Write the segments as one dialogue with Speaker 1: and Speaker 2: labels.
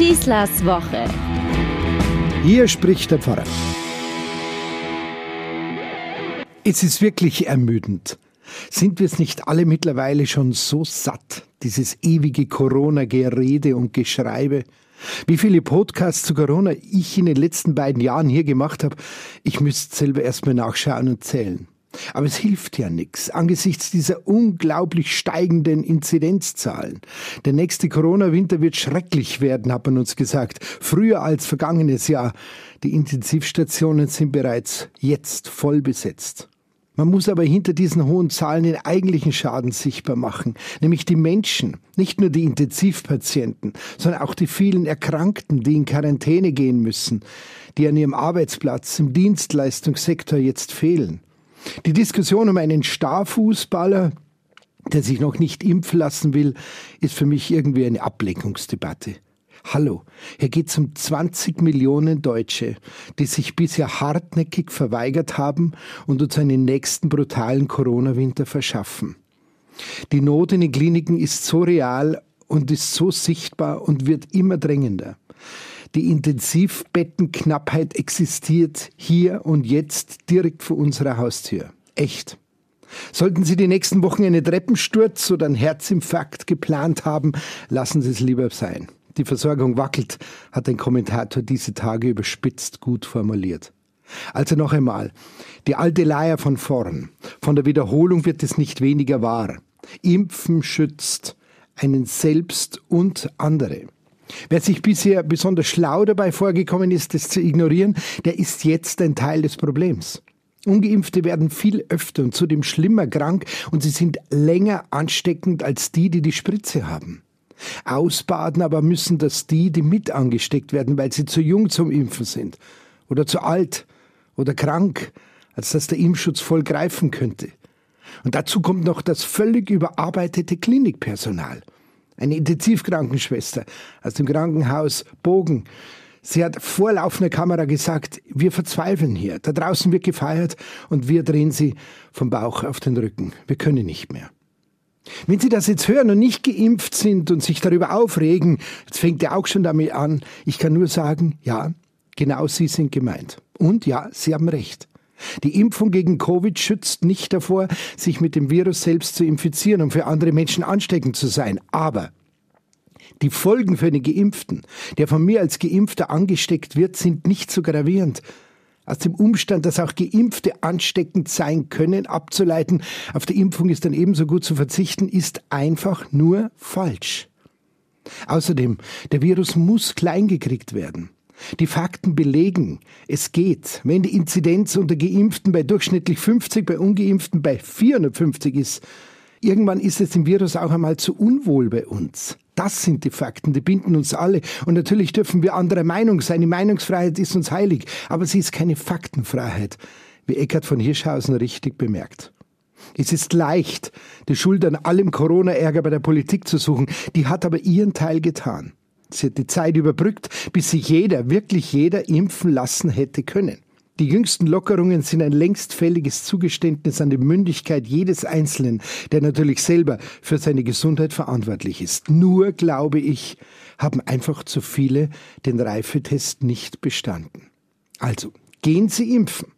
Speaker 1: Schießlers Woche.
Speaker 2: Hier spricht der Pfarrer. Es ist wirklich ermüdend. Sind wir es nicht alle mittlerweile schon so satt, dieses ewige Corona-Gerede und Geschreibe? Wie viele Podcasts zu Corona ich in den letzten beiden Jahren hier gemacht habe, ich müsste selber erstmal nachschauen und zählen. Aber es hilft ja nichts angesichts dieser unglaublich steigenden Inzidenzzahlen. Der nächste Corona-Winter wird schrecklich werden, hat man uns gesagt. Früher als vergangenes Jahr. Die Intensivstationen sind bereits jetzt voll besetzt. Man muss aber hinter diesen hohen Zahlen den eigentlichen Schaden sichtbar machen, nämlich die Menschen, nicht nur die Intensivpatienten, sondern auch die vielen Erkrankten, die in Quarantäne gehen müssen, die an ihrem Arbeitsplatz im Dienstleistungssektor jetzt fehlen. Die Diskussion um einen Starfußballer, der sich noch nicht impfen lassen will, ist für mich irgendwie eine Ablenkungsdebatte. Hallo, hier geht es um 20 Millionen Deutsche, die sich bisher hartnäckig verweigert haben und uns einen nächsten brutalen Corona-Winter verschaffen. Die Not in den Kliniken ist so real und ist so sichtbar und wird immer drängender. Die Intensivbettenknappheit existiert hier und jetzt direkt vor unserer Haustür. Echt. Sollten Sie die nächsten Wochen einen Treppensturz oder einen Herzinfarkt geplant haben, lassen Sie es lieber sein. Die Versorgung wackelt, hat ein Kommentator diese Tage überspitzt gut formuliert. Also noch einmal, die alte Leier von vorn. Von der Wiederholung wird es nicht weniger wahr. Impfen schützt einen selbst und andere. Wer sich bisher besonders schlau dabei vorgekommen ist, das zu ignorieren, der ist jetzt ein Teil des Problems. Ungeimpfte werden viel öfter und zudem schlimmer krank und sie sind länger ansteckend als die, die die Spritze haben. Ausbaden aber müssen das die, die mit angesteckt werden, weil sie zu jung zum Impfen sind oder zu alt oder krank, als dass der Impfschutz voll greifen könnte. Und dazu kommt noch das völlig überarbeitete Klinikpersonal eine Intensivkrankenschwester aus dem Krankenhaus Bogen. Sie hat vor laufender Kamera gesagt, wir verzweifeln hier. Da draußen wird gefeiert und wir drehen sie vom Bauch auf den Rücken. Wir können nicht mehr. Wenn Sie das jetzt hören und nicht geimpft sind und sich darüber aufregen, jetzt fängt er auch schon damit an, ich kann nur sagen, ja, genau Sie sind gemeint. Und ja, Sie haben recht. Die Impfung gegen Covid schützt nicht davor, sich mit dem Virus selbst zu infizieren und für andere Menschen ansteckend zu sein. Aber die Folgen für den Geimpften, der von mir als Geimpfter angesteckt wird, sind nicht so gravierend. Aus dem Umstand, dass auch Geimpfte ansteckend sein können, abzuleiten, auf die Impfung ist dann ebenso gut zu verzichten, ist einfach nur falsch. Außerdem, der Virus muss kleingekriegt werden. Die Fakten belegen, es geht. Wenn die Inzidenz unter Geimpften bei durchschnittlich 50, bei Ungeimpften bei 450 ist, irgendwann ist es dem Virus auch einmal zu unwohl bei uns. Das sind die Fakten, die binden uns alle. Und natürlich dürfen wir anderer Meinung sein. Die Meinungsfreiheit ist uns heilig. Aber sie ist keine Faktenfreiheit, wie Eckhard von Hirschhausen richtig bemerkt. Es ist leicht, die Schuld an allem Corona-Ärger bei der Politik zu suchen. Die hat aber ihren Teil getan. Sie hat die Zeit überbrückt, bis sich jeder, wirklich jeder impfen lassen hätte können. Die jüngsten Lockerungen sind ein längst fälliges Zugeständnis an die Mündigkeit jedes Einzelnen, der natürlich selber für seine Gesundheit verantwortlich ist. Nur, glaube ich, haben einfach zu viele den Reifetest nicht bestanden. Also, gehen Sie impfen.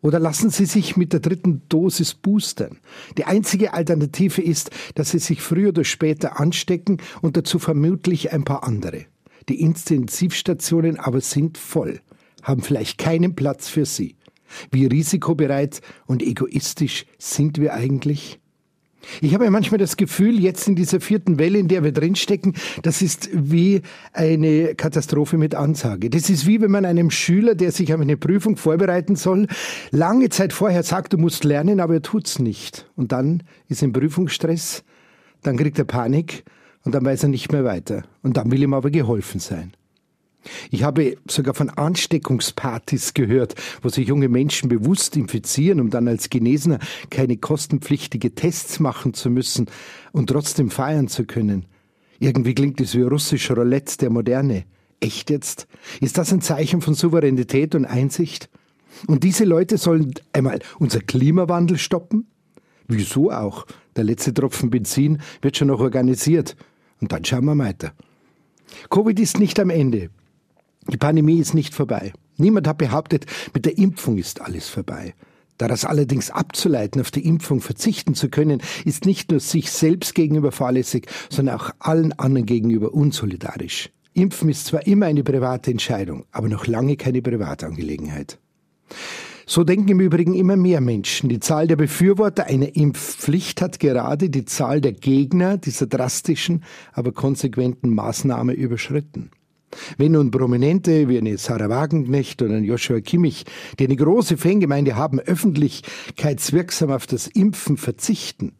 Speaker 2: Oder lassen Sie sich mit der dritten Dosis boostern. Die einzige Alternative ist, dass Sie sich früher oder später anstecken und dazu vermutlich ein paar andere. Die Intensivstationen aber sind voll, haben vielleicht keinen Platz für Sie. Wie risikobereit und egoistisch sind wir eigentlich? Ich habe manchmal das Gefühl, jetzt in dieser vierten Welle, in der wir drinstecken, das ist wie eine Katastrophe mit Ansage. Das ist wie wenn man einem Schüler, der sich auf eine Prüfung vorbereiten soll, lange Zeit vorher sagt, du musst lernen, aber er tut's nicht. Und dann ist ein Prüfungsstress, dann kriegt er Panik und dann weiß er nicht mehr weiter. Und dann will ihm aber geholfen sein. Ich habe sogar von Ansteckungspartys gehört, wo sich junge Menschen bewusst infizieren, um dann als Genesener keine kostenpflichtige Tests machen zu müssen und trotzdem feiern zu können. Irgendwie klingt es wie russischer Roulette der Moderne. Echt jetzt? Ist das ein Zeichen von Souveränität und Einsicht? Und diese Leute sollen einmal unser Klimawandel stoppen? Wieso auch? Der letzte Tropfen Benzin wird schon noch organisiert. Und dann schauen wir weiter. Covid ist nicht am Ende. Die Pandemie ist nicht vorbei. Niemand hat behauptet, mit der Impfung ist alles vorbei. Daraus allerdings abzuleiten, auf die Impfung verzichten zu können, ist nicht nur sich selbst gegenüber fahrlässig, sondern auch allen anderen gegenüber unsolidarisch. Impfen ist zwar immer eine private Entscheidung, aber noch lange keine Privatangelegenheit. So denken im Übrigen immer mehr Menschen. Die Zahl der Befürworter einer Impfpflicht hat gerade die Zahl der Gegner dieser drastischen, aber konsequenten Maßnahme überschritten. Wenn nun Prominente wie eine Sarah Wagenknecht oder ein Joshua Kimmich, die eine große Fangemeinde haben, öffentlichkeitswirksam auf das Impfen verzichten,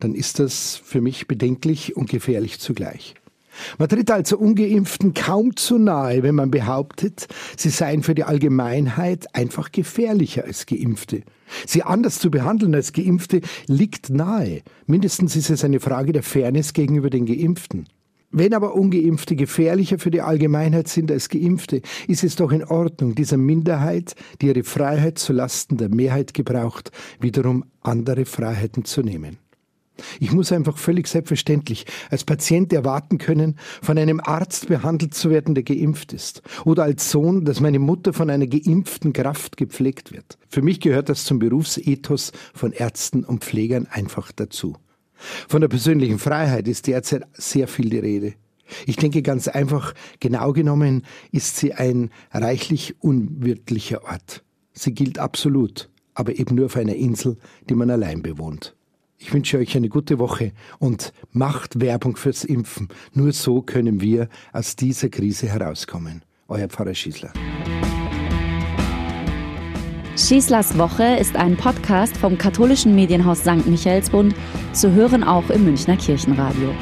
Speaker 2: dann ist das für mich bedenklich und gefährlich zugleich. Man tritt also ungeimpften kaum zu nahe, wenn man behauptet, sie seien für die Allgemeinheit einfach gefährlicher als geimpfte. Sie anders zu behandeln als geimpfte liegt nahe. Mindestens ist es eine Frage der Fairness gegenüber den geimpften. Wenn aber ungeimpfte gefährlicher für die Allgemeinheit sind als geimpfte, ist es doch in Ordnung, dieser Minderheit, die ihre Freiheit zu Lasten der Mehrheit gebraucht, wiederum andere Freiheiten zu nehmen. Ich muss einfach völlig selbstverständlich als Patient erwarten können, von einem Arzt behandelt zu werden, der geimpft ist. Oder als Sohn, dass meine Mutter von einer geimpften Kraft gepflegt wird. Für mich gehört das zum Berufsethos von Ärzten und Pflegern einfach dazu. Von der persönlichen Freiheit ist derzeit sehr viel die Rede. Ich denke ganz einfach, genau genommen ist sie ein reichlich unwirtlicher Ort. Sie gilt absolut, aber eben nur auf einer Insel, die man allein bewohnt. Ich wünsche euch eine gute Woche und macht Werbung fürs Impfen. Nur so können wir aus dieser Krise herauskommen. Euer Pfarrer Schießler.
Speaker 1: Schießlers Woche ist ein Podcast vom katholischen Medienhaus St. Michaelsbund, zu hören auch im Münchner Kirchenradio.